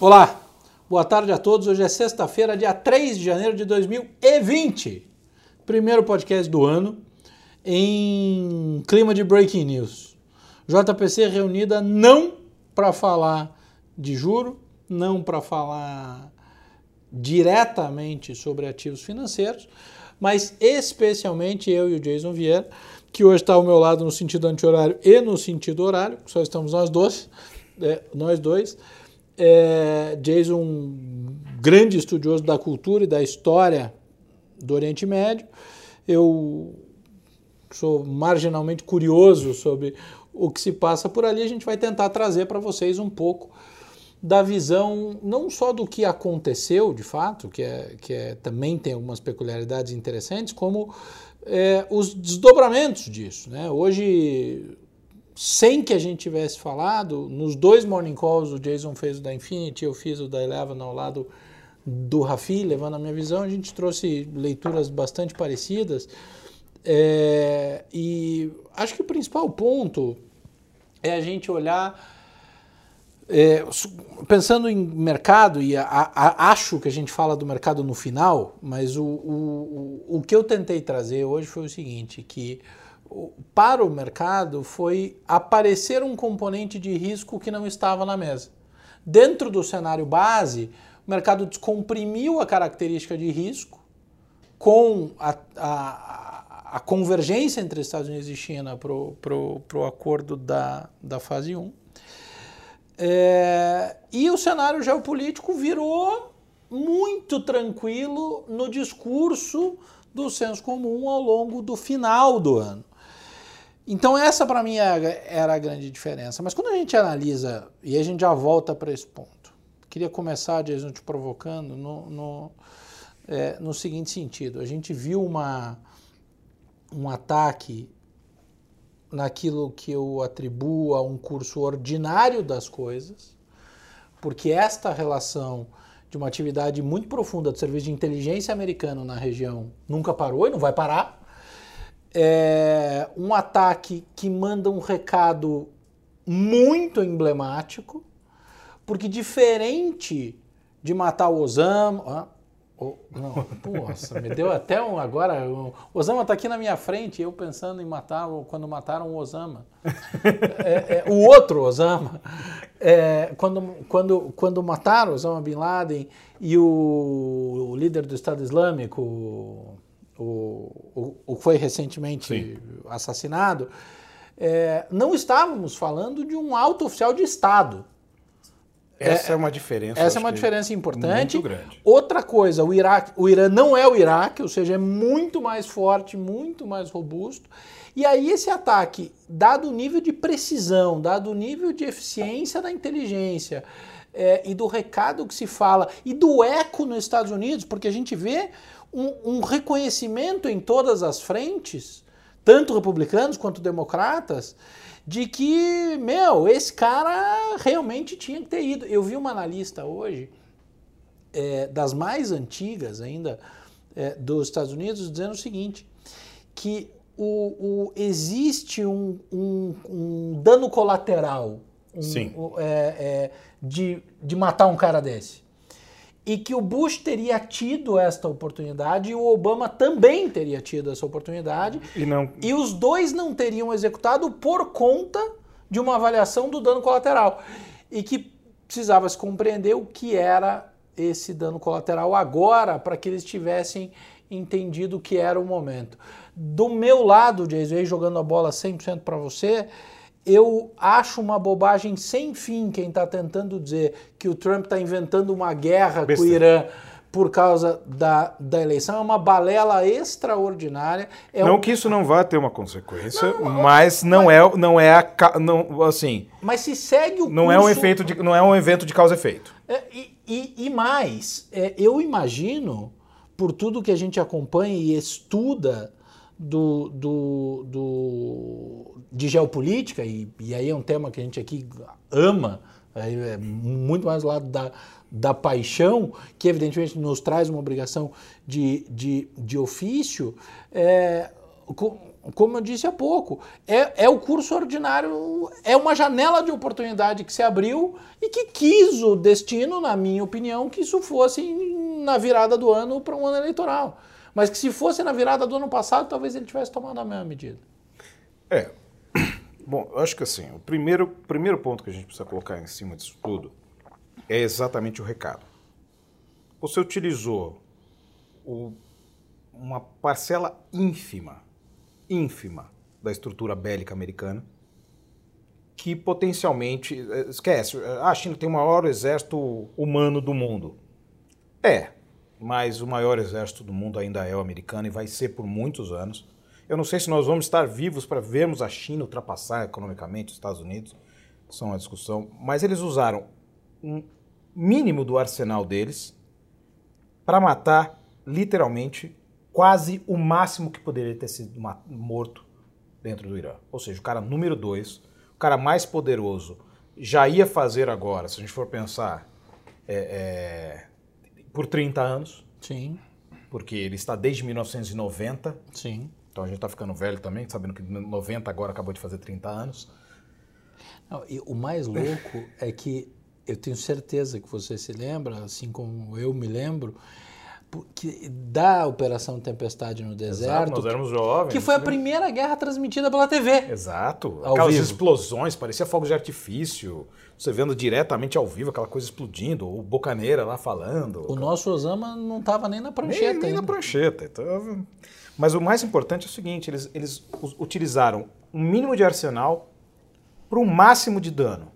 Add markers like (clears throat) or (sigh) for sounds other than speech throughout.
Olá, boa tarde a todos. Hoje é sexta-feira, dia 3 de janeiro de 2020. Primeiro podcast do ano em clima de breaking news. JPC reunida não para falar de juro, não para falar diretamente sobre ativos financeiros, mas especialmente eu e o Jason Vieira, que hoje está ao meu lado no sentido anti-horário e no sentido horário, só estamos nós dois, é, nós dois é, Jason, um grande estudioso da cultura e da história do Oriente Médio. Eu sou marginalmente curioso sobre o que se passa por ali. A gente vai tentar trazer para vocês um pouco da visão não só do que aconteceu de fato, que, é, que é, também tem algumas peculiaridades interessantes, como é, os desdobramentos disso. Né? Hoje sem que a gente tivesse falado, nos dois morning calls, o Jason fez o da Infinity, eu fiz o da Eleven ao lado do Rafi, levando a minha visão, a gente trouxe leituras bastante parecidas. É, e acho que o principal ponto é a gente olhar. É, pensando em mercado, e a, a, acho que a gente fala do mercado no final, mas o, o, o, que eu tentei trazer hoje foi o seguinte: que para o mercado foi aparecer um componente de risco que não estava na mesa. Dentro do cenário base, o mercado descomprimiu a característica de risco com a, a, a convergência entre Estados Unidos e China para o acordo da, da fase 1. É, e o cenário geopolítico virou muito tranquilo no discurso do senso comum ao longo do final do ano. Então essa para mim era a grande diferença. Mas quando a gente analisa, e a gente já volta para esse ponto, queria começar, Jason, te provocando no, no, é, no seguinte sentido. A gente viu uma, um ataque naquilo que eu atribuo a um curso ordinário das coisas, porque esta relação de uma atividade muito profunda do serviço de inteligência americano na região nunca parou e não vai parar é um ataque que manda um recado muito emblemático, porque diferente de matar o Osama. Oh, não, nossa, me deu até um. Agora, o Osama está aqui na minha frente, eu pensando em matar quando mataram o Osama. É, é, o outro Osama. É, quando, quando, quando mataram Osama Bin Laden e o, o líder do Estado Islâmico o, o, foi recentemente Sim. assassinado, é, não estávamos falando de um alto oficial de Estado. Essa é, é uma diferença. Essa é uma diferença importante. Muito grande. Outra coisa, o, Iraque, o Irã não é o Iraque, ou seja, é muito mais forte, muito mais robusto. E aí esse ataque, dado o nível de precisão, dado o nível de eficiência da inteligência é, e do recado que se fala e do eco nos Estados Unidos, porque a gente vê um, um reconhecimento em todas as frentes, tanto republicanos quanto democratas, de que, meu, esse cara realmente tinha que ter ido. Eu vi uma analista hoje, é, das mais antigas ainda, é, dos Estados Unidos, dizendo o seguinte, que o, o existe um, um, um, dano colateral um, é, é, de, de matar um cara desse e que o Bush teria tido esta oportunidade e o Obama também teria tido essa oportunidade. E, não... e os dois não teriam executado por conta de uma avaliação do dano colateral. E que precisava se compreender o que era esse dano colateral agora para que eles tivessem entendido que era o momento. Do meu lado, Jason, jogando a bola 100% para você, eu acho uma bobagem sem fim quem está tentando dizer que o Trump está inventando uma guerra Besta. com o Irã por causa da, da eleição. É uma balela extraordinária. É não um... que isso não vá ter uma consequência, não, mas não mas... é não é a, não assim. Mas se segue o não curso... é um efeito de, não é um evento de causa e efeito. É, e, e, e, mais, é, eu imagino por tudo que a gente acompanha e estuda do, do, do, de geopolítica, e, e aí é um tema que a gente aqui ama, é muito mais do lado da, da paixão, que evidentemente nos traz uma obrigação de, de, de ofício. É, co- como eu disse há pouco, é, é o curso ordinário, é uma janela de oportunidade que se abriu e que quis o destino, na minha opinião, que isso fosse na virada do ano para um ano eleitoral. Mas que se fosse na virada do ano passado, talvez ele tivesse tomado a mesma medida. É. (coughs) Bom, eu acho que assim, o primeiro, primeiro ponto que a gente precisa colocar em cima disso tudo é exatamente o recado. Você utilizou o- uma parcela ínfima, ínfima da estrutura bélica americana que potencialmente eh, esquece, a China tem o maior exército humano do mundo. É, mas o maior exército do mundo ainda é o americano e vai ser por muitos anos. Eu não sei se nós vamos estar vivos para vermos a China ultrapassar economicamente os Estados Unidos, é uma discussão, mas eles usaram um mínimo do arsenal deles para matar literalmente quase o máximo que poderia ter sido morto dentro do Irã. Ou seja, o cara número dois, o cara mais poderoso, já ia fazer agora, se a gente for pensar, é, é, por 30 anos, Sim, porque ele está desde 1990, sim. então a gente está ficando velho também, sabendo que 90 agora acabou de fazer 30 anos. Não, e o mais louco é que eu tenho certeza que você se lembra, assim como eu me lembro, porque da Operação Tempestade no Deserto, nós éramos jovens. que foi a né? primeira guerra transmitida pela TV. Exato. Ao Aquelas vivo. explosões, parecia fogos de artifício. Você vendo diretamente ao vivo aquela coisa explodindo, o Bocaneira lá falando. O nosso Osama não estava nem na nem, prancheta nem na ainda. prancheta. Então, mas o mais importante é o seguinte: eles, eles utilizaram um mínimo de arsenal para o máximo de dano.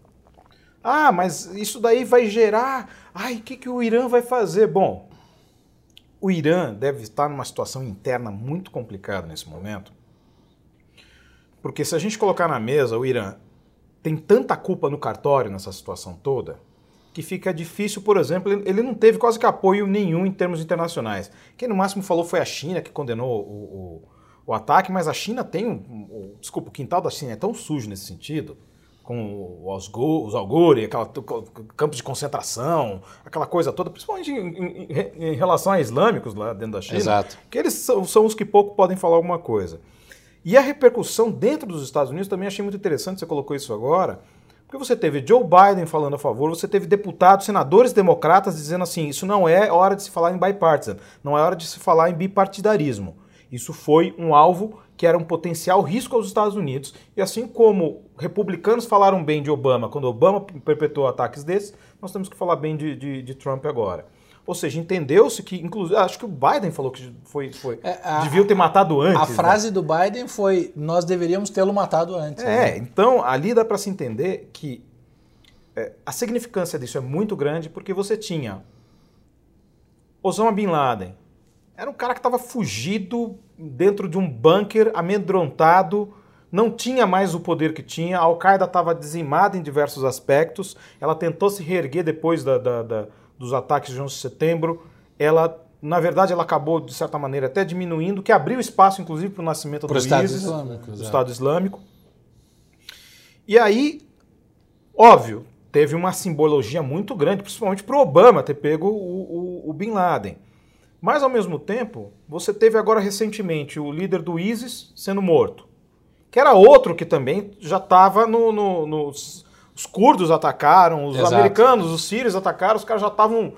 Ah, mas isso daí vai gerar. Ai, o que, que o Irã vai fazer? Bom, o Irã deve estar numa situação interna muito complicada nesse momento. Porque se a gente colocar na mesa, o Irã tem tanta culpa no cartório nessa situação toda, que fica difícil, por exemplo, ele não teve quase que apoio nenhum em termos internacionais. Quem no máximo falou foi a China, que condenou o, o, o ataque, mas a China tem um, um- Desculpa, o quintal da China é tão sujo nesse sentido, com os, os algori, aquela campos de concentração, aquela coisa toda, principalmente em, em- em- em relação a islâmicos lá dentro da China, Exato. que eles são, são os que pouco podem falar alguma coisa. E a repercussão dentro dos Estados Unidos também achei muito interessante, você colocou isso agora, porque você teve Joe Biden falando a favor, você teve deputados, senadores democratas dizendo assim, isso não é hora de se falar em bipartisan, não é hora de se falar em bipartidarismo. Isso foi um alvo que era um potencial risco aos Estados Unidos. E assim como republicanos falaram bem de Obama quando Obama perpetuou ataques desses, nós temos que falar bem de, de- de Trump agora. Ou seja, entendeu-se que, inclusive, acho que o Biden falou que foi, foi É, a- deviam ter matado antes. A né? frase do Biden foi: nós deveríamos tê-lo matado antes. É, né? então ali dá para se entender que é, a significância disso é muito grande porque você tinha Osama Bin Laden. Era um cara que estava fugido dentro de um bunker, amedrontado, não tinha mais o poder que tinha. A Al-Qaeda estava dizimada em diversos aspectos. Ela tentou se reerguer depois da- da- da- dos ataques de 11 de setembro. Ela, na verdade, ela acabou, de certa maneira, até diminuindo, que abriu espaço, inclusive, para o nascimento Pro do Estado ISIS, Islâmico, do. Estado Islâmico. E aí, óbvio, teve uma simbologia muito grande, principalmente para o Obama ter pego o, o- o Bin Laden. Mas, ao mesmo tempo, você teve agora recentemente o líder do ISIS sendo morto, que era outro que também já estava no, no- nos. Os curdos atacaram, os Exato. americanos, os sírios atacaram, os caras já estavam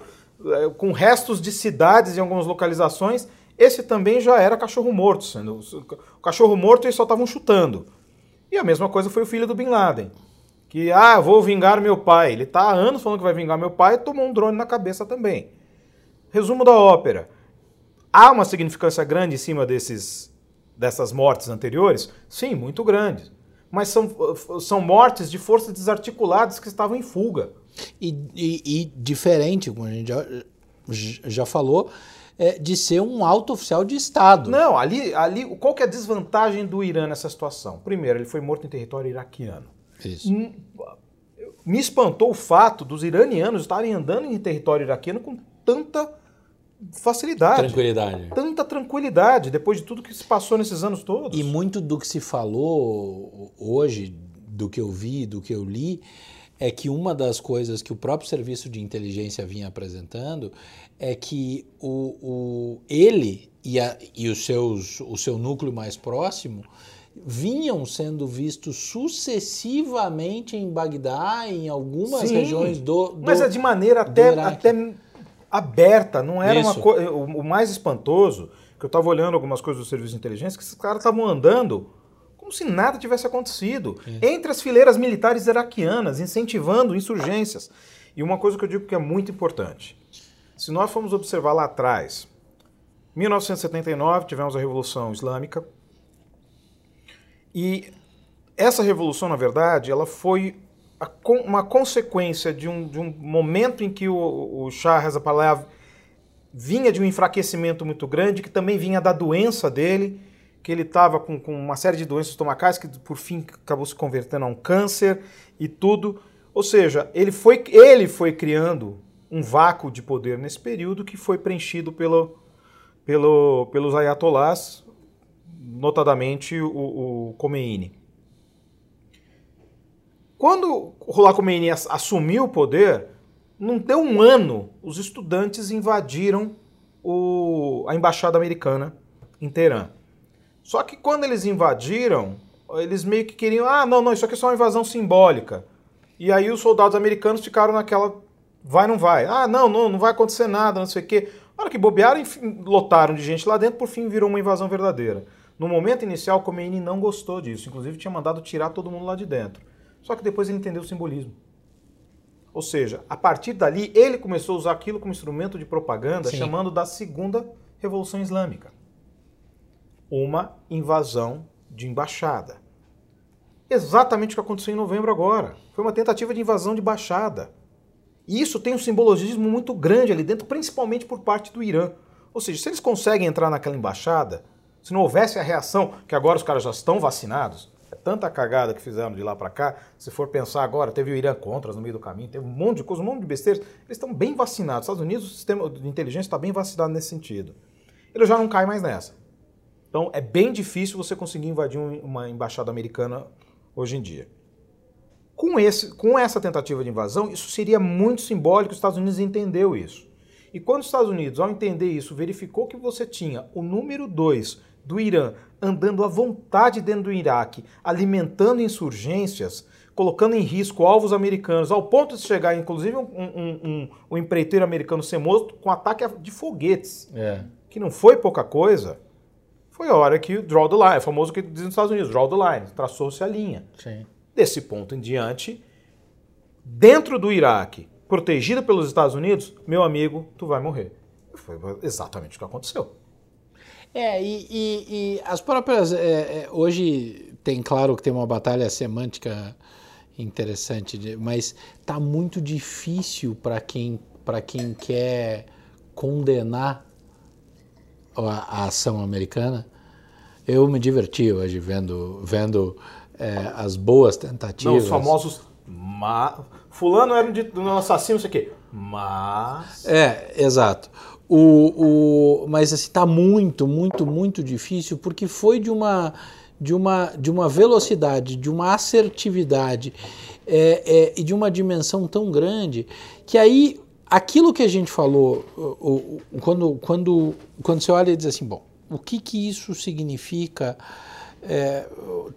eh, com restos de cidades em algumas localizações. Esse também já era cachorro morto, sendo o cachorro morto eles só estavam chutando. E a mesma coisa foi o filho do Bin Laden. Que, ah, vou vingar meu pai. Ele está há anos falando que vai vingar meu pai e tomou um drone na cabeça também. Resumo da ópera. Há uma significância grande em cima desses, dessas mortes anteriores? Sim, muito grande. Mas são, são mortes de forças desarticuladas que estavam em fuga. E, e- e diferente, como a gente já, já falou, é, de ser um alto oficial de Estado. Não, ali, ali, qual que é a desvantagem do Irã nessa situação? Primeiro, ele foi morto em território iraquiano. Isso. Hum, Me espantou o fato dos iranianos estarem andando em território iraquiano com tanta facilidade, Tranquilidade. tanta tranquilidade, depois de tudo que se passou nesses anos todos. E muito do que se falou hoje, do que eu vi, do que eu li, é que uma das coisas que o próprio serviço de inteligência vinha apresentando é que o, o ele e, a, e os seus, o seu núcleo mais próximo vinham sendo vistos sucessivamente em Bagdá, em algumas Sim, regiões do, do Mas é de maneira até, até aberta, não era Isso. uma coisa. O mais espantoso, que eu estava olhando algumas coisas do serviço de inteligência, que esses caras estavam andando como se nada tivesse acontecido, é. entre as fileiras militares iraquianas, incentivando insurgências. E uma coisa que eu digo que é muito importante: se nós formos observar lá atrás, 1979 tivemos a Revolução Islâmica, e essa revolução, na verdade, ela foi uma consequência de um, de um momento em que o, o Shah Reza Pahlavi vinha de um enfraquecimento muito grande, que também vinha da doença dele, que ele estava com, com, uma série de doenças estomacais, que por fim acabou se convertendo a um câncer e tudo. Ou seja, ele foi, ele foi criando um vácuo de poder nesse período que foi preenchido pelo, pelo, pelos ayatolás, notadamente o, o Khomeini. Quando o Ruhollah Khomeini assumiu o poder, não deu um ano, os estudantes invadiram o, a embaixada americana em Teherã. Só que quando eles invadiram, eles meio que queriam, ah, não, não, isso aqui é só uma invasão simbólica. E aí os soldados americanos ficaram naquela, vai, não vai. Ah, não, não, não vai acontecer nada, não sei o quê. Na hora que bobearam, enfim, lotaram de gente lá dentro, por fim virou uma invasão verdadeira. No momento inicial, Khomeini não gostou disso, inclusive tinha mandado tirar todo mundo lá de dentro. Só que depois ele entendeu o simbolismo. Ou seja, a partir dali, ele começou a usar aquilo como instrumento de propaganda, Sim. chamando da Segunda Revolução Islâmica. Uma invasão de embaixada. Exatamente o que aconteceu em novembro agora. Foi uma tentativa de invasão de embaixada. E isso tem um simbologismo muito grande ali dentro, principalmente por parte do Irã. Ou seja, se eles conseguem entrar naquela embaixada, se não houvesse a reação, que agora os caras já estão vacinados, tanta cagada que fizeram de lá para cá, se for pensar agora, teve o Irã Contras no meio do caminho, teve um monte de coisa, um monte de besteiras, eles estão bem vacinados. Os Estados Unidos, o sistema de inteligência está bem vacinado nesse sentido. Ele já não cai mais nessa. Então é bem difícil você conseguir invadir uma embaixada americana hoje em dia. Com, esse, com essa tentativa de invasão, isso seria muito simbólico, os Estados Unidos entendeu isso. E quando os Estados Unidos, ao entender isso, verificou que você tinha o número 2 do Irã andando à vontade dentro do Iraque, alimentando insurgências, colocando em risco alvos americanos, ao ponto de chegar, inclusive, um, um, um, um empreiteiro americano ser morto com ataque de foguetes, é. que não foi pouca coisa. Foi a hora que o draw the line, é famoso que diz nos Estados Unidos, draw the line, traçou-se a linha. Sim. Desse ponto em diante, dentro do Iraque, protegido pelos Estados Unidos, meu amigo, tu vai morrer. Foi exatamente o que aconteceu. É, e, e, e as próprias. É, é, hoje tem claro que tem uma batalha semântica interessante, mas está muito difícil para quem, quem quer condenar a, a, ação americana. Eu me diverti hoje vendo, vendo é, as boas tentativas. Não, os famosos. Ma... Fulano era um, um assassino, isso aqui. Mas. É, exato. O, o, mas assim, está muito, muito, muito difícil porque foi de uma, de uma, de uma velocidade, de uma assertividade é, é, e de uma dimensão tão grande que aí aquilo que a gente falou, o, quando, quando, quando você olha e diz assim, bom, o que, que isso significa? É,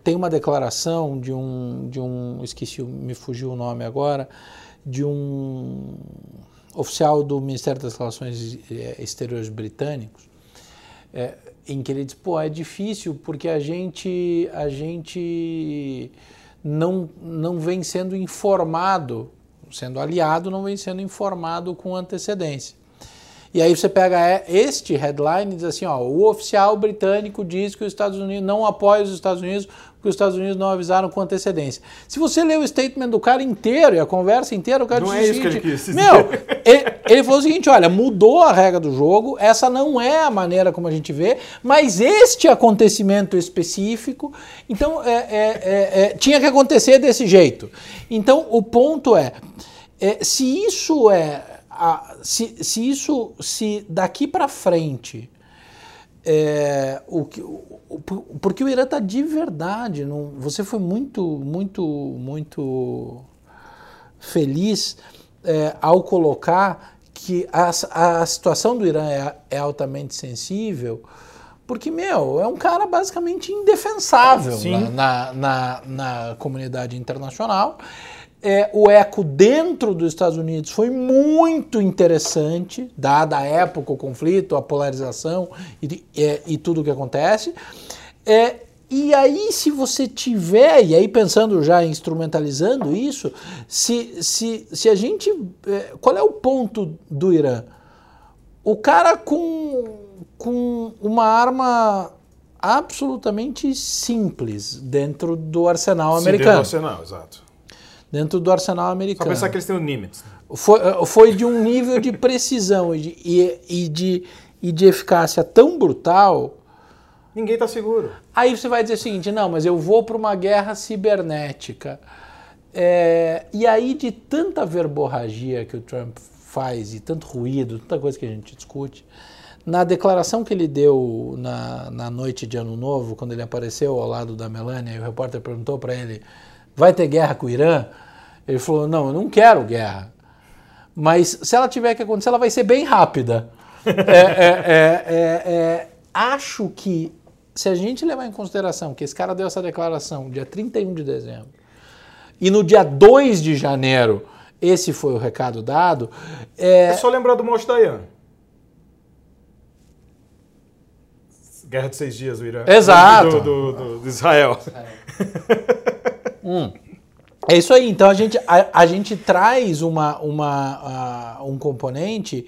tem uma declaração de um, de um, esqueci, me fugiu o nome agora, de um oficial do Ministério das Relações eh, Exteriores britânicos, é, em que ele diz, pô, é difícil porque a gente, a gente não, não vem sendo informado, sendo aliado, não vem sendo informado com antecedência. E aí você pega é, este headline e diz assim, ó, o oficial britânico diz que os Estados Unidos não apoia os Estados Unidos porque os Estados Unidos não avisaram com antecedência. Se você ler o statement do cara inteiro e a conversa inteira, o cara não diz é isso seguinte, que ele quis Meu, ele, ele falou o seguinte, olha, mudou a regra do jogo, essa não é a maneira como a gente vê, mas este acontecimento específico, então é, é, é, é tinha que acontecer desse jeito. Então o ponto é, é se isso é a, se, se isso, se daqui para frente, é, o, o, porque o Irã está de verdade, não, você foi muito, muito, muito feliz é, ao colocar que a, a situação do Irã é, é, altamente sensível, porque, meu, é um cara basicamente indefensável na, na, na, na comunidade internacional. É, o eco dentro dos Estados Unidos foi muito interessante, dada a época, o conflito, a polarização e, e, e tudo o que acontece. É, e aí, se você tiver, e aí pensando já instrumentalizando isso, se, se, se a gente. É, qual é o ponto do Irã? O cara com, com uma arma absolutamente simples dentro do arsenal americano. Dentro do arsenal, exato. Dentro do arsenal americano. Só pensar que eles têm o Nimitz. Foi, foi de um nível de precisão e de, e, e de, e de eficácia tão brutal Ninguém está seguro. Aí você vai dizer o seguinte: não, mas eu vou para uma guerra cibernética. É, e aí, de tanta verborragia que o Trump faz e tanto ruído, tanta coisa que a gente discute, na declaração que ele deu na, na noite de Ano Novo, quando ele apareceu ao lado da Melania, e o repórter perguntou para ele: vai ter guerra com o Irã? Ele falou: não, eu não quero guerra. Mas se ela tiver que acontecer, ela vai ser bem rápida. (laughs) é, é, é, é acho que se a gente levar em consideração que esse cara deu essa declaração dia 31 de dezembro e no dia 2 de janeiro esse foi o recado dado. É, é só lembrar do Moshe Dayan. Guerra de Seis Dias, o Irã. Exato. Do, do, do, do Israel. (laughs) hum. É isso aí. Então a gente, a, a gente traz uma, uma, um componente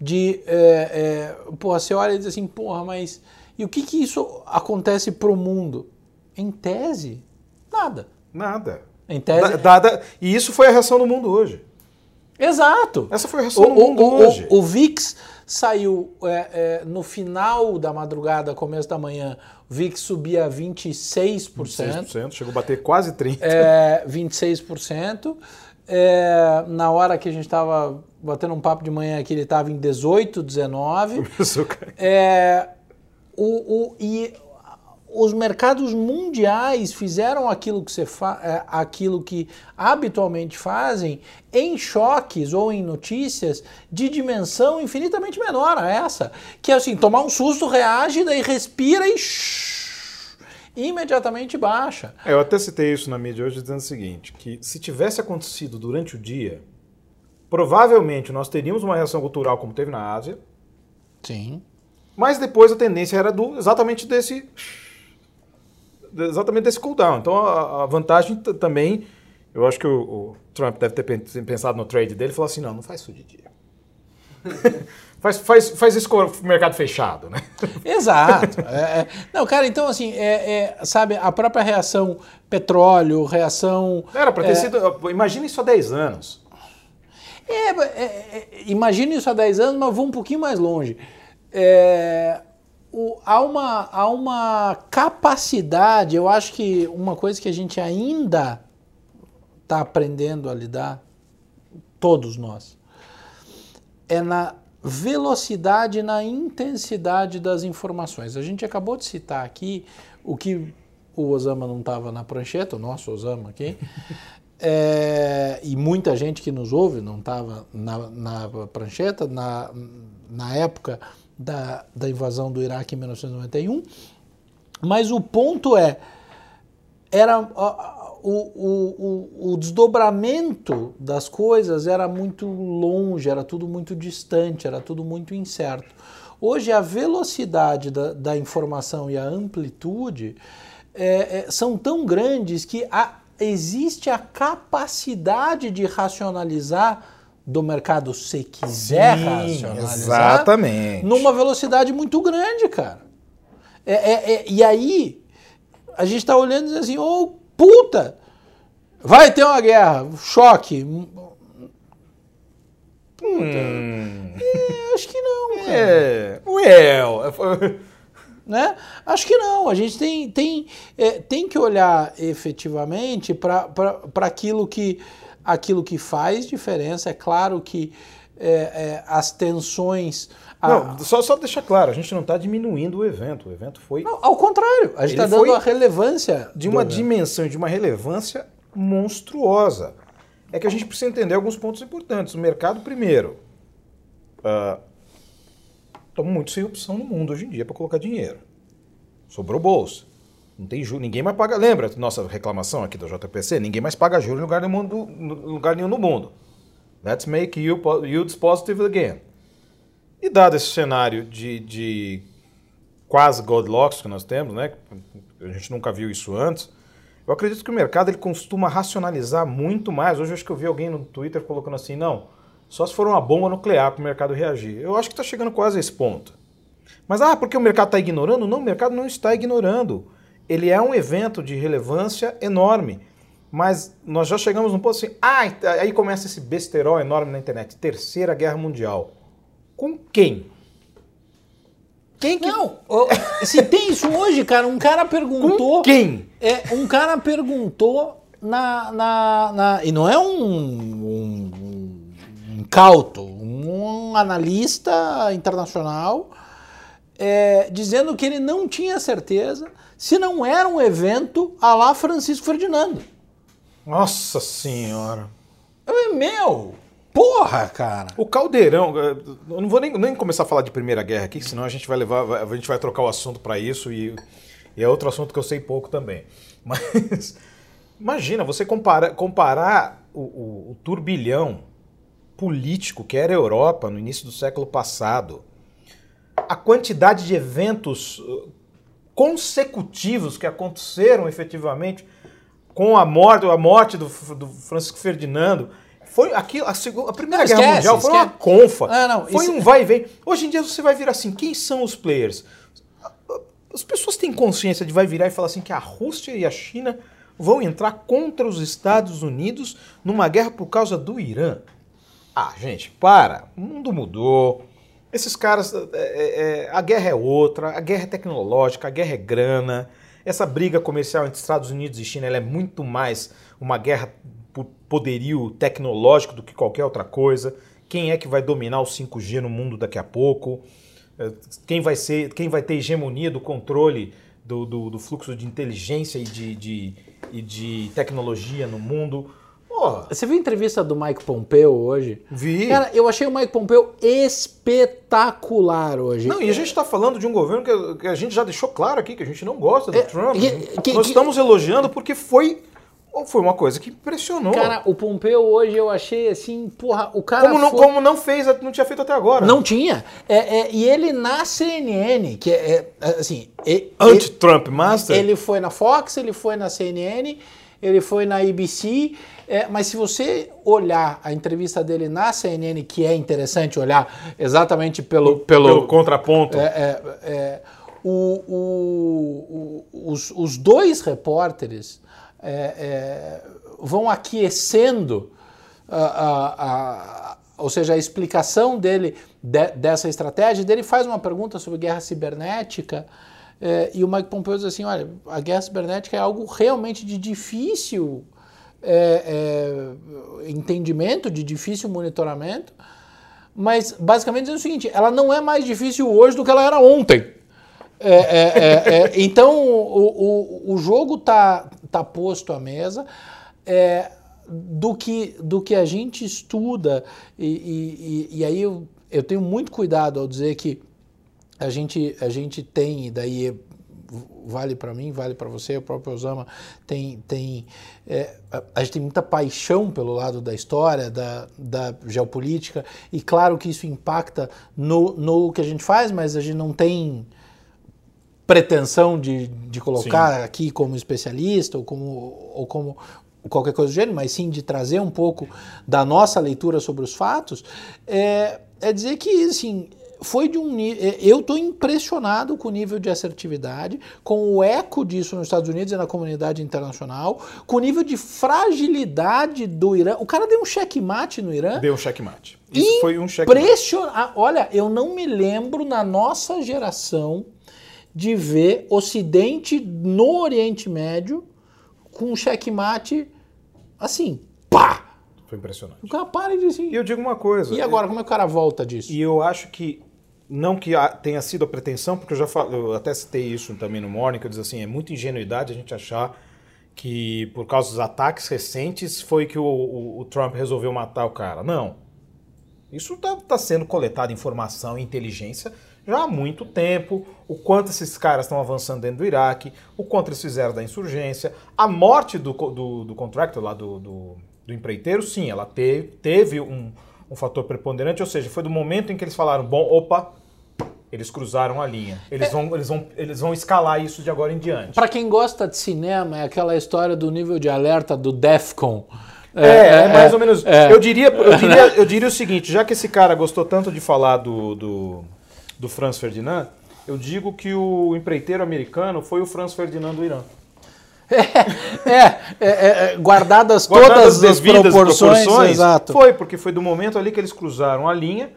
de. É, é, porra, você olha e diz assim, porra, mas e o que, que isso acontece para o mundo? Em tese, nada. Nada. Em tese. Dada, e isso foi a reação do mundo hoje. Exato. Essa foi a reação o, do mundo o, hoje. O, o VIX saiu é, é, no final da madrugada, começo da manhã, o VIX subia 26%. 26%, chegou a bater quase 30%. É, 26%. É, na hora que a gente estava batendo um papo de manhã aqui, ele estava em 18, 19. Começou a cair. É, o, o, e os mercados mundiais fizeram aquilo que, você fa é, aquilo que habitualmente fazem em choques ou em notícias de dimensão infinitamente menor a essa. Que é assim, tomar um susto, reage, daí respira e imediatamente baixa. É, eu até citei isso na mídia hoje dizendo o seguinte, que se tivesse acontecido durante o dia, provavelmente nós teríamos uma reação cultural como teve na Ásia. Sim mas depois a tendência era do exatamente desse exatamente desse cooldown. Então a, a vantagem também, eu acho que o, o, Trump deve ter pensado no trade dele e falou assim, não, não faz isso de dia. (laughs) faz, faz, faz isso com o mercado fechado, né? (laughs) Exato. É, é, não, cara, então assim, é, é, sabe, a própria reação petróleo, reação... Era para ter é, sido... Imagina isso há 10 anos. É, é, imagina isso há 10 anos, mas vou um pouquinho mais longe é, o, há, uma, há uma capacidade, eu acho que uma coisa que a gente ainda está aprendendo a lidar, todos nós, é na velocidade e na intensidade das informações. A gente acabou de citar aqui o que o Osama não estava na prancheta, o nosso Osama aqui, (laughs) é, e muita gente que nos ouve não estava na, na prancheta, na, na época da, da invasão do Iraque em 1991. Mas o ponto é, era o, o, o, desdobramento das coisas era muito longe, era tudo muito distante, era tudo muito incerto. Hoje a velocidade da, da informação e a amplitude é, é, são tão grandes que a, existe a capacidade de racionalizar do mercado se quiser Sim, racionalizar exatamente. numa velocidade muito grande, cara. É, é, é, e aí a gente está olhando e dizendo assim, ô oh, puta, vai ter uma guerra, choque. Puta, hum. É, acho que não. Cara. É, well. (laughs) Né? Acho que não. A gente tem, tem, é, tem que olhar efetivamente para aquilo que aquilo que faz diferença. É claro que é, é, as tensões. Não, só, só deixar claro, a gente não está diminuindo o evento. O evento foi. Não, ao contrário, a gente está dando a relevância. De uma dimensão, de uma relevância monstruosa. é que a gente precisa entender alguns pontos importantes. O mercado, primeiro, estamos muito sem opção no mundo hoje em dia para colocar dinheiro. Sobrou bolsa. Não tem juros, ninguém mais paga. Lembra nossa reclamação aqui do JPC? Ninguém mais paga juros em lugar, nenhum, lugar nenhum no mundo. Let's make yields positive again. E dado esse cenário de, de quase Godlocks que nós temos, né? A gente nunca viu isso antes. Eu acredito que o mercado ele costuma racionalizar muito mais. Hoje eu acho que eu vi alguém no Twitter colocando assim, não, só se for uma bomba nuclear para o mercado reagir. Eu acho que está chegando quase a esse ponto. Mas, ah, porque o mercado está ignorando? Não, o mercado não está ignorando. Ele é um evento de relevância enorme. Mas nós já chegamos num ponto assim, ah, aí começa esse besterol enorme na internet. Terceira Guerra Mundial. Com quem? Quem que... Não, se tem isso hoje, cara, um cara perguntou... Com quem? É, um cara perguntou na... na, na e não é um, um, um cauto, um analista internacional é, dizendo que ele não tinha certeza se não era um evento a lá Francisco Ferdinando. Nossa senhora. Eu, meu, porra, cara. O Caldeirão, eh, eu não vou nem, nem começar a falar de Primeira Guerra aqui, senão a gente vai levar, a gente vai trocar o assunto para isso e, e, é outro assunto que eu sei pouco também. (laughs) Mas imagina, você compara, comparar o, o, o turbilhão político que era a Europa no início do século passado a quantidade de eventos uh, consecutivos que aconteceram efetivamente com a morte, a morte do, do Francisco Ferdinando. Foi aqui, a, a Primeira não, Guerra esquece, Mundial foi esquece. uma confa. Ah, não, foi um vai e vem. Hoje em dia você vai vir assim, quem são os players? As pessoas têm consciência de vai virar e falar assim que a Rússia e a China vão entrar contra os Estados Unidos numa guerra por causa do Irã. Ah, gente, para. O mundo mudou. Esses caras, é, é, é, a guerra é outra, a guerra é tecnológica, a guerra é grana. Essa briga comercial entre Estados Unidos e China é muito mais uma guerra por poderio tecnológico do que qualquer outra coisa. Quem é que vai dominar o 5G no mundo daqui a pouco? É, quem vai, ser, quem vai ter hegemonia do controle do, do, do fluxo de inteligência e de, de, e de tecnologia no mundo? Porra. Você viu a entrevista do Mike Pompeo hoje? Vi. Cara, eu achei o Mike Pompeo espetacular hoje. Não, e a gente está falando de um governo que, que, a gente já deixou claro aqui que a gente não gosta do é, Trump. Que, que, Nós estamos elogiando porque foi foi uma coisa que impressionou. Cara, o Pompeu hoje eu achei assim, porra, o cara. Como não, foi... como não fez, não tinha feito até agora. Não tinha. É, é, e ele na CNN, que é, é assim. Anti-Trump Master? Ele foi na Fox, ele foi na CNN, ele foi na ABC. É, mas se você olhar a entrevista dele na CNN, que é interessante olhar exatamente pelo, pelo, pelo contraponto, é, é, é o, o, o, os, os, dois repórteres é, é, vão aquecendo, a, a, a, ou seja, a explicação dele de, dessa estratégia. Dele faz uma pergunta sobre guerra cibernética. E o Mike Pompeo diz assim: olha, a guerra cibernética é algo realmente de difícil é, é, entendimento, de difícil monitoramento, mas basicamente é o seguinte: ela não é mais difícil hoje do que ela era ontem. É, é, é, é então o, o, o jogo está tá posto à mesa. do que, do que a gente estuda, e, e, e aí eu, eu tenho muito cuidado ao dizer que a gente, a gente tem, e daí vale para mim, vale para você, o próprio Osama tem, tem é, a gente tem muita paixão pelo lado da história, da, da geopolítica, e claro que isso impacta no, no que a gente faz, mas a gente não tem pretensão de, de colocar sim. aqui como especialista ou como, ou como qualquer coisa do gênero, mas sim de trazer um pouco da nossa leitura sobre os fatos, é, é dizer que, assim, foi de um. É, eu estou impressionado com o nível de assertividade, com o eco disso nos Estados Unidos e na comunidade internacional, com o nível de fragilidade do Irã. O cara deu um checkmate no Irã. Deu um checkmate. Isso foi um checkmate. Impressionante. Olha, eu não me lembro na nossa geração de ver Ocidente no Oriente Médio com um checkmate assim, pá! Foi impressionante. O cara para e diz assim. E eu digo uma coisa. E agora, como é que o cara volta disso? E eu acho que não que tenha sido a pretensão, porque eu já falo, eu até citei isso também no Morning, que eu diz assim, é muita ingenuidade a gente achar que por causa dos ataques recentes foi que o, o, o Trump resolveu matar o cara. Não. Isso está tá sendo coletada informação e inteligência já há muito tempo, o quanto esses caras estão avançando dentro do Iraque, o quanto eles fizeram da insurgência. A morte do, do, do contractor lá, do, do, do, empreiteiro, sim, ela teve, teve um, um fator preponderante, ou seja, foi do momento em que eles falaram, bom, opa, eles cruzaram a linha. Eles, é. vão, eles, vão, eles vão escalar isso de agora em diante. Para quem gosta de cinema, é aquela história do nível de alerta do DEFCON. É, é, é mais é, ou menos. É. Eu, diria, eu, (laughs) diria, eu diria o seguinte: já que esse cara gostou tanto de falar do, do, do Franz Ferdinand, eu digo que o empreiteiro americano foi o Franz Ferdinand do Irã. (laughs) É, é, é, guardadas, guardadas todas as proporções, proporções, exato. Foi, porque foi do momento ali que eles cruzaram a linha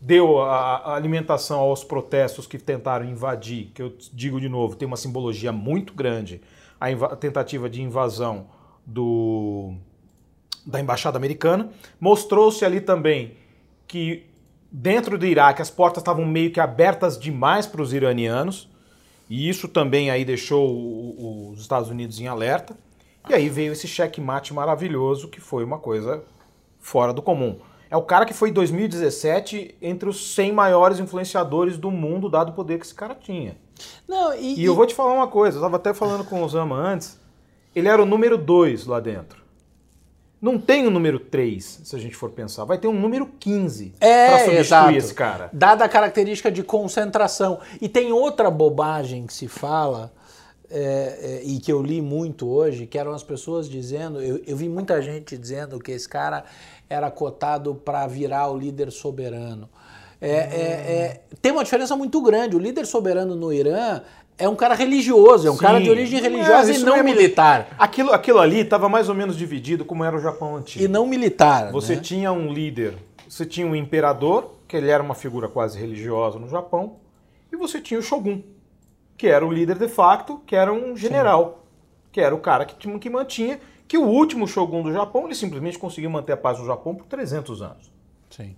deu a, alimentação aos protestos que tentaram invadir, que eu digo de novo, tem uma simbologia muito grande, a, a tentativa de invasão do, da embaixada americana. Mostrou-se ali também que dentro do Iraque as portas estavam meio que abertas demais para os iranianos, e isso também aí deixou o, o, os Estados Unidos em alerta. E aí veio esse checkmate maravilhoso que foi uma coisa fora do comum. É o cara que foi em 2017 entre os 100 maiores influenciadores do mundo, dado o poder que esse cara tinha. Não, e, e eu vou te falar uma coisa, eu estava até falando com o Osama antes, ele era o número 2 lá dentro. Não tem o um número 3, se a gente for pensar. Vai ter um número 15 é, para substituir exato. esse cara. Dada a característica de concentração. E tem outra bobagem que se fala, é, é, e que eu li muito hoje, que eram as pessoas dizendo, eu, eu vi muita gente dizendo que esse cara era cotado para virar o líder soberano. É, é, tem uma diferença muito grande. O líder soberano no Irã é um cara religioso, é um Sim. cara de origem religiosa é, e não é militar. Aquilo, aquilo ali estava mais ou menos dividido como era o Japão antigo. E não militar. Você né? tinha um líder, você tinha um imperador, que ele era uma figura quase religiosa no Japão, e você tinha o shogun, que era o líder de facto, que era um general, Sim. que era o cara que, que mantinha que o último shogun do Japão, ele simplesmente conseguiu manter a paz no Japão por 300 anos. Sim.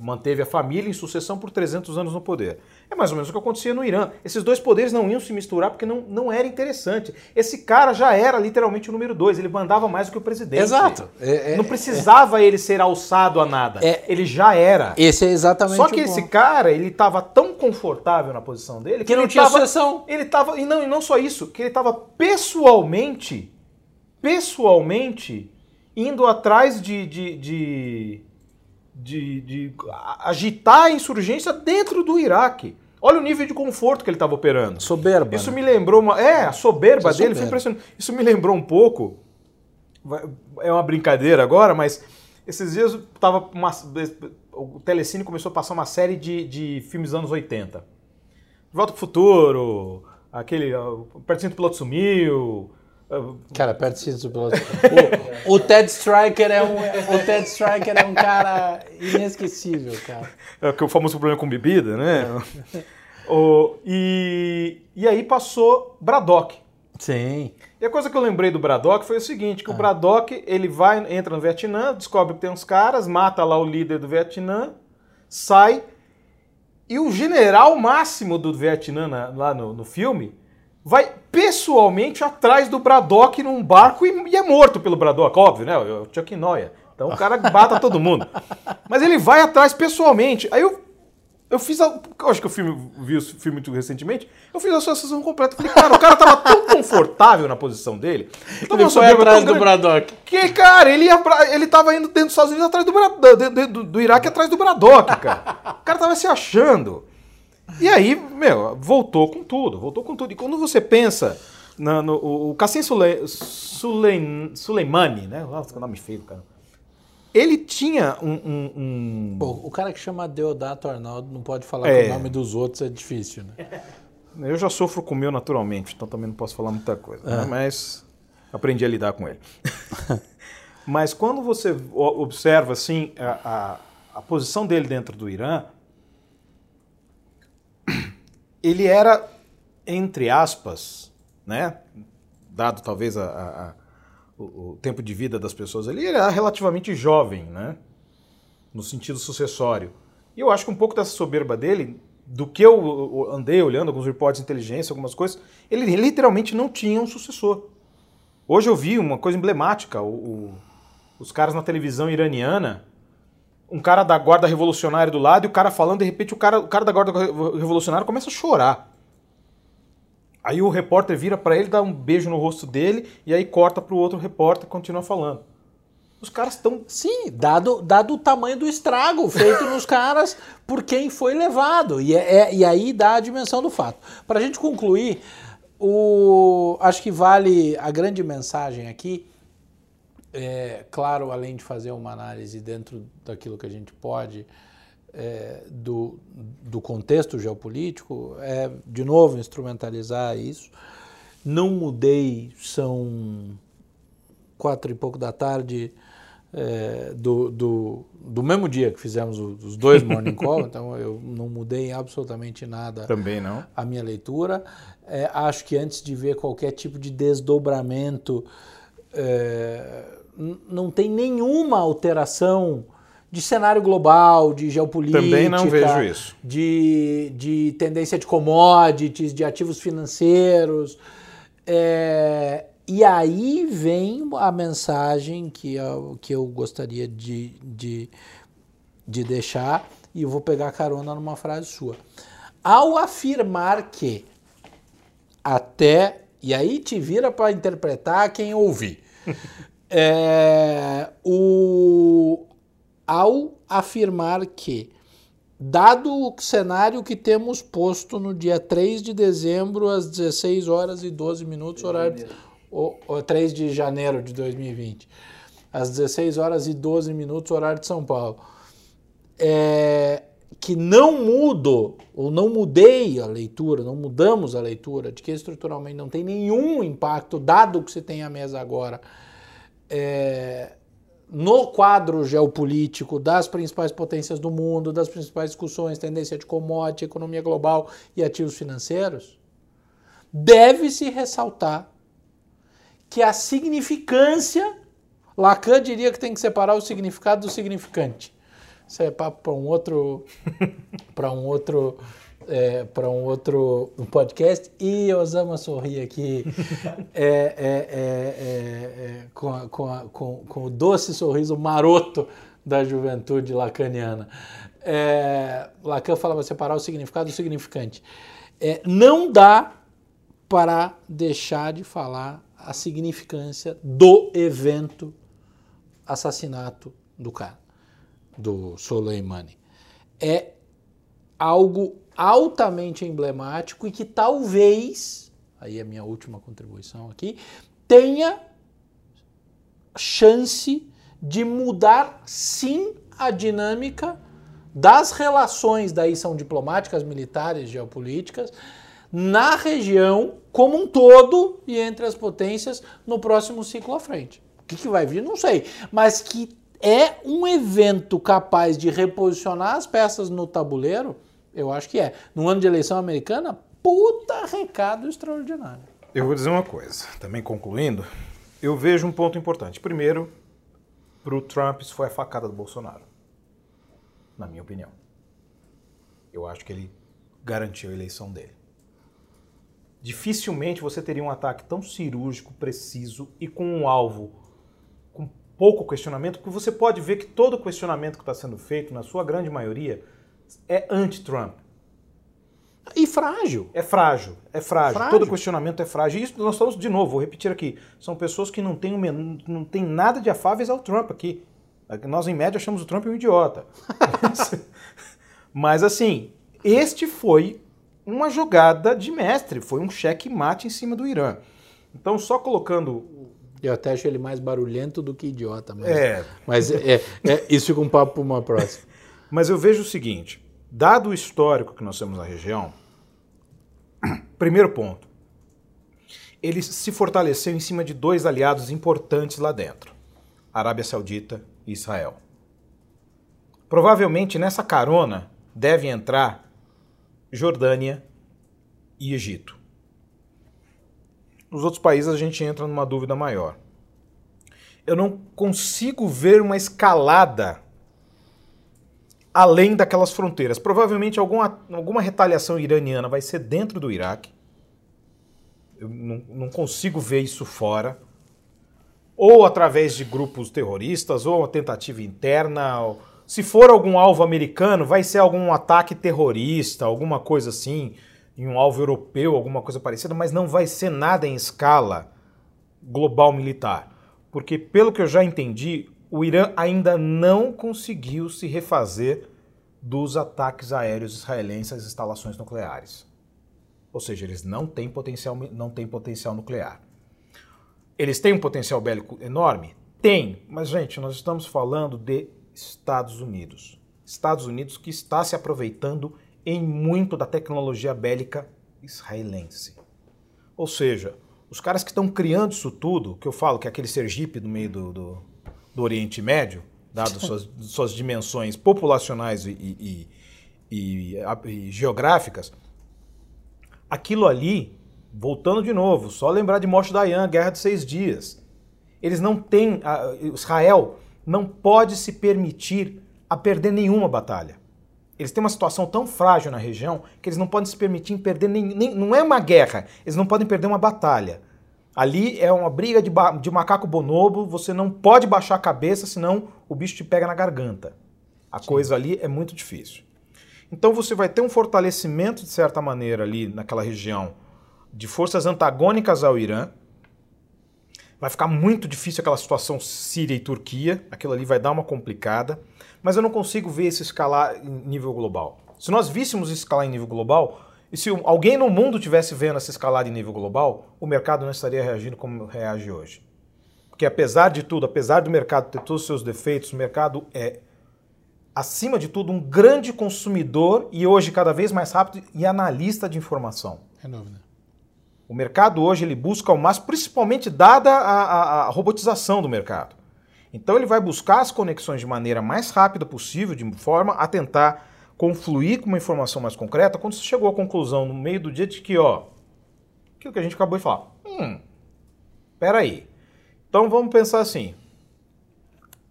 Manteve a família em sucessão por 300 anos no poder. É mais ou menos o que acontecia no Irã. Esses dois poderes não iam se misturar porque não, não era interessante. Esse cara já era literalmente o número dois, ele mandava mais do que o presidente. Exato. É, é, não precisava é, ele ser alçado a nada. É, ele já era. Esse é exatamente Só que esse cara, ele estava tão confortável na posição dele que, que não tinha tava, sucessão. Ele estava. E não, e não só isso, que ele estava pessoalmente pessoalmente indo atrás de, de, de, de, de agitar a insurgência dentro do Iraque. Olha o nível de conforto que ele estava operando. Soberba. Isso né? me lembrou uma. É, a soberba Isso é dele foi impressionante. Isso me lembrou um pouco. É uma brincadeira agora, mas esses dias tava uma, o Telecine começou a passar uma série de, de filmes dos anos 80. De Volta pro Futuro, aquele. Pertinho do Piloto Sumiu, Cara, perto de piloto. O, o Ted Striker é um, o Ted Striker é um cara inesquecível, cara. É que o famoso problema com bebida, né? o, e, e aí passou Braddock. Sim. E a coisa que eu lembrei do Braddock foi o seguinte, que ah. o Braddock, ele vai, entra no Vietnã, descobre que tem uns caras, mata lá o líder do Vietnã, sai, e o general máximo do Vietnã na, lá no, no filme vai pessoalmente atrás do Braddock num barco e, e é morto pelo Braddock, óbvio, né? O Chuck Noia. Então o cara bata todo mundo. (laughs) Mas ele vai atrás pessoalmente. Aí eu, eu fiz a. Eu acho que o filme vi o filme muito recentemente. Eu fiz a associação completa. Falei, cara, o cara tava tão confortável na posição dele. Ele foi atrás do Braddock. Que, cara, ele, ia pra, ele tava indo dentro dos Estados Unidos atrás do, do, do, do Iraque atrás do Braddock, cara. O cara tava se achando. E aí, meu, voltou com tudo, voltou com tudo. E quando você pensa no, no o, o Cassim Sule, Sule, Suleimani, né? Nossa, que nome feio, cara. Ele tinha um. um, um... Pô, o cara que chama Deodato Arnaldo não pode falar é. o nome dos outros, é difícil, né? (laughs) Eu já sofro com o meu naturalmente, então também não posso falar muita coisa. Né? É. Né? Mas aprendi a lidar com ele. (laughs) Mas quando você observa assim a, a, a posição dele dentro do Irã, ele era, entre aspas, né, dado talvez a, a, a, o, o, tempo de vida das pessoas ali, ele era relativamente jovem, né, no sentido sucessório. E eu acho que um pouco dessa soberba dele, do que eu andei olhando, alguns reportes de inteligência, algumas coisas, ele literalmente não tinha um sucessor. Hoje eu vi uma coisa emblemática, o, o, os caras na televisão iraniana, um cara da guarda revolucionária do lado e o cara falando, de repente o cara, o cara da guarda revolucionária começa a chorar. Aí o repórter vira para ele, dá um beijo no rosto dele e aí corta para o outro repórter e continua falando. Os caras estão. Sim, dado, dado o tamanho do estrago feito nos caras por quem foi levado. E, é, é, e aí dá a dimensão do fato. Para a gente concluir, o, acho que vale a grande mensagem aqui. É, claro, além de fazer uma análise dentro daquilo que a gente pode é, do, do contexto geopolítico, é de novo instrumentalizar isso. Não mudei, são quatro e pouco da tarde é, do, do, do, mesmo dia que fizemos os dois Morning (laughs) Call, então eu não mudei absolutamente nada Também não. a minha leitura. É, acho que antes de ver qualquer tipo de desdobramento, é, não tem nenhuma alteração de cenário global, de geopolítica. Também não vejo isso. De, de tendência de commodities, de ativos financeiros. É, e aí vem a mensagem que eu, que eu gostaria de, de, de deixar, e eu vou pegar carona numa frase sua. Ao afirmar que até. E aí te vira para interpretar quem ouvir. É, o, ao afirmar que, dado o cenário que temos posto no dia 3 de dezembro, às 16 horas e 12 minutos, horário o, o 3 de janeiro de 2020, às 16 horas e 12 minutos, horário de São Paulo. É, que não mudo, ou não mudei a leitura, não mudamos a leitura, de que estruturalmente não tem nenhum impacto, dado que você tem a mesa agora, é, no quadro geopolítico das principais potências do mundo, das principais discussões, tendência de commodity, economia global e ativos financeiros, deve-se ressaltar que a significância, Lacan diria que tem que separar o significado do significante. Isso é papo para um outro, (laughs) para um outro, é, para um outro podcast. E Osama sorri aqui (laughs) é, é, é, é com, a, com, a, com, com, o doce sorriso maroto da juventude lacaniana. Lacan falava separar o significado do significante. não dá para deixar de falar a significância do evento assassinato do cara, do Soleimani. É algo altamente emblemático e que talvez, aí é a minha última contribuição aqui, tenha chance de mudar sim a dinâmica das relações, daí são diplomáticas, militares, geopolíticas, na região como um todo e entre as potências no próximo ciclo à frente. O que, que vai vir, não sei, mas que é um evento capaz de reposicionar as peças no tabuleiro, eu acho que é. No ano de eleição americana, puta recado extraordinário. Eu vou dizer uma coisa, também concluindo, eu vejo um ponto importante. Primeiro, para o Trump isso foi a facada do Bolsonaro, na minha opinião. Eu acho que ele garantiu a eleição dele dificilmente você teria um ataque tão cirúrgico, preciso e com um alvo com pouco questionamento, porque você pode ver que todo questionamento que está sendo feito, na sua grande maioria, é anti-Trump. E frágil. É frágil, é frágil. frágil. Todo questionamento é frágil. E isso nós estamos, de novo, vou repetir aqui, são pessoas que não têm, não têm nada de afáveis ao Trump aqui. Nós, em média, achamos o Trump um idiota. (laughs) Mas, assim, este foi uma jogada de mestre, foi um cheque mate em cima do Irã. Então, só colocando. Eu até acho ele mais barulhento do que idiota. Mas, é. Mas é, é, isso fica um papo para uma próxima. Mas eu vejo o seguinte: dado o histórico que nós temos na região, (clears throat) primeiro ponto, ele se fortaleceu em cima de dois aliados importantes lá dentro: Arábia Saudita e Israel. Provavelmente nessa carona deve entrar Jordânia e Egito. Nos outros países a gente entra numa dúvida maior. Eu não consigo ver uma escalada além daquelas fronteiras. Provavelmente alguma, alguma retaliação iraniana vai ser dentro do Iraque. Eu não, não consigo ver isso fora. ou através de grupos terroristas, ou uma tentativa interna. Ou... Se for algum alvo americano, vai ser algum ataque terrorista, alguma coisa assim, em um alvo europeu, alguma coisa parecida, mas não vai ser nada em escala global militar. Porque, pelo que eu já entendi, o Irã ainda não conseguiu se refazer dos ataques aéreos israelenses às instalações nucleares. Ou seja, eles não têm potencial, não têm potencial nuclear. Eles têm um potencial bélico enorme? Tem, mas gente, nós estamos falando de Estados Unidos. Estados Unidos que está se aproveitando em muito da tecnologia bélica israelense. Ou seja, os caras que estão criando isso tudo, que eu falo que é aquele Sergipe no meio do, do, do Oriente Médio, dado (laughs) suas, suas dimensões populacionais e, e, e, e, geográficas, aquilo ali, voltando de novo, só lembrar de Moshe Dayan, Guerra de Seis Dias. Eles não têm, Israel não pode se permitir a perder nenhuma batalha. Eles têm uma situação tão frágil na região que eles não podem se permitir perder nem, nem não é uma guerra, eles não podem perder uma batalha. Ali é uma briga de, de macaco bonobo, você não pode baixar a cabeça, senão o bicho te pega na garganta. A Sim. coisa ali é muito difícil. Então você vai ter um fortalecimento, de certa maneira, ali naquela região, de forças antagônicas ao Irã. Vai ficar muito difícil aquela situação Síria e Turquia, aquilo ali vai dar uma complicada, mas eu não consigo ver isso escalar em nível global. Se nós víssemos escalar em nível global, e se alguém no mundo tivesse vendo essa escalada em nível global, o mercado não estaria reagindo como reage hoje. Porque apesar de tudo, apesar do mercado ter todos os seus defeitos, o mercado é, acima de tudo, um grande consumidor e hoje cada vez mais rápido e analista de informação. É dúvida. O mercado hoje ele busca o máximo, principalmente dada a, a, a robotização do mercado. Então ele vai buscar as conexões de maneira mais rápida possível, de forma a tentar confluir com uma informação mais concreta, quando você chegou à conclusão no meio do dia de que, ó, aquilo que a gente acabou de falar, hum, peraí. Então vamos pensar assim,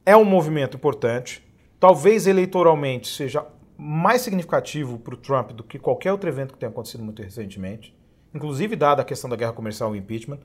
é um movimento importante, talvez eleitoralmente seja mais significativo para o Trump do que qualquer outro evento que tenha acontecido muito recentemente, inclusive dada a questão da guerra comercial e impeachment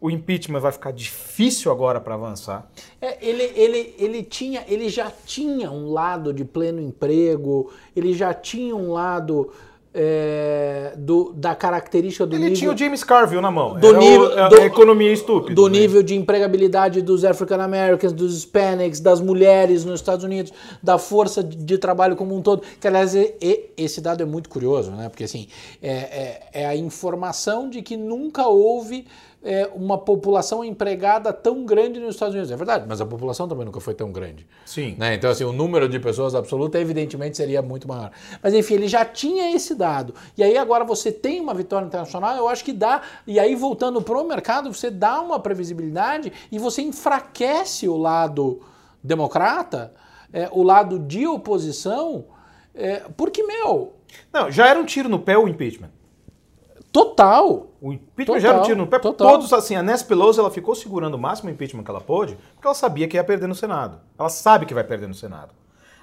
o impeachment vai ficar difícil agora para avançar. É, ele, ele, ele, tinha, ele já tinha um lado de pleno emprego, ele já tinha um lado é, do, da característica do ele nível... Ele tinha o James Carville na mão. Do nível, o, a, do, a economia estúpida. Do né? nível de empregabilidade dos African Americans, dos Hispanics, das mulheres nos Estados Unidos, da força de, de trabalho como um todo. Que, aliás, e, e, esse dado é muito curioso, né? Porque, assim, é, é, é a informação de que nunca houve é, uma população empregada tão grande nos Estados Unidos. É verdade, mas a população também nunca foi tão grande. Sim. Né? Então, assim, o número de pessoas absoluta, evidentemente, seria muito maior. Mas, enfim, ele já tinha esse dado. E aí, agora você tem uma vitória internacional, eu acho que dá. E aí, voltando para o mercado, você dá uma previsibilidade e você enfraquece o lado democrata, é, o lado de oposição, é, porque, meu. Não, já era um tiro no pé o impeachment. Total. O impeachment total, já era um tiro no pé. Total. Todos, assim, a Nancy Pelosi ela ficou segurando o máximo impeachment que ela pôde, porque ela sabia que ia perder no Senado. Ela sabe que vai perder no Senado.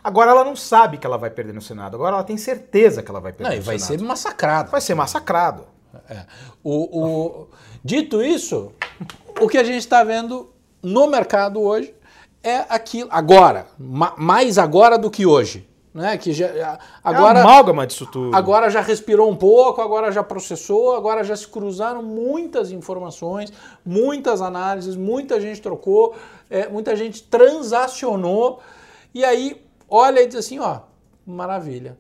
Agora ela não sabe que ela vai perder no Senado. Agora ela tem certeza que ela vai perder não, no vai Senado. ser massacrado. Vai ser massacrado. É. O, o... Dito isso, o que a gente está vendo no mercado hoje é aquilo. Agora, mais agora do que hoje né? Que já, agora, é amálgama disso tudo. Agora já respirou um pouco, agora já processou, agora já se cruzaram muitas informações, muitas análises, muita gente trocou, é, muita gente transacionou, e aí olha e diz assim, ó, maravilha.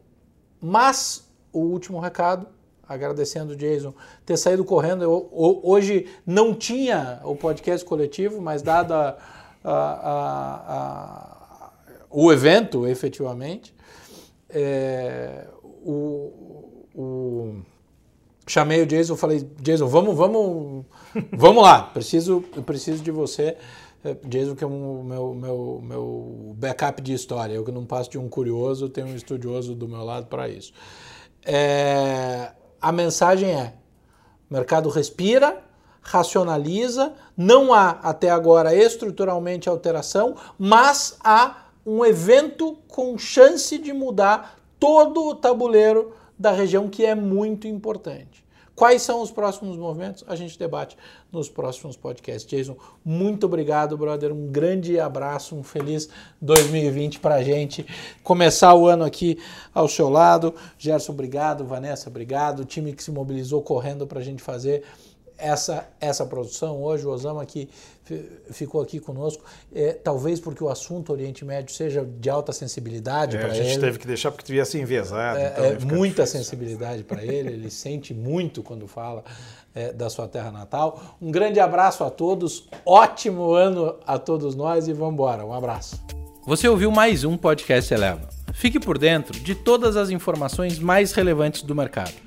Mas o último recado, agradecendo o Jason ter saído correndo, eu, hoje não tinha o podcast coletivo, mas dada a, a, a o evento, efetivamente, é, o, o, chamei o Jason, falei, Jason, vamos, vamos, vamos lá, preciso, preciso de você. É, Jason, que é o meu, meu, meu backup de história, eu que não passo de um curioso, tenho um estudioso do meu lado para isso. É, a mensagem é: o mercado respira, racionaliza, não há até agora estruturalmente alteração, mas há um evento com chance de mudar todo o tabuleiro da região, que é muito importante. Quais são os próximos movimentos? A gente debate nos próximos podcasts. Jason, muito obrigado, brother. Um grande abraço, um feliz 2020 para a gente. Começar o ano aqui ao seu lado. Gerson, obrigado. Vanessa, obrigado. O time que se mobilizou correndo para a gente fazer essa, essa produção. Hoje o Osama que ficou aqui conosco, é, talvez porque o assunto Oriente Médio seja de alta sensibilidade é, para ele. A gente teve que deixar porque devia ser enviesado. É, então é muita difícil. sensibilidade para ele, ele sente muito quando fala é, da sua terra natal. Um grande abraço a todos, ótimo ano a todos nós e vamos embora. Um abraço. Você ouviu mais um podcast Eleva. Fique por dentro de todas as informações mais relevantes do mercado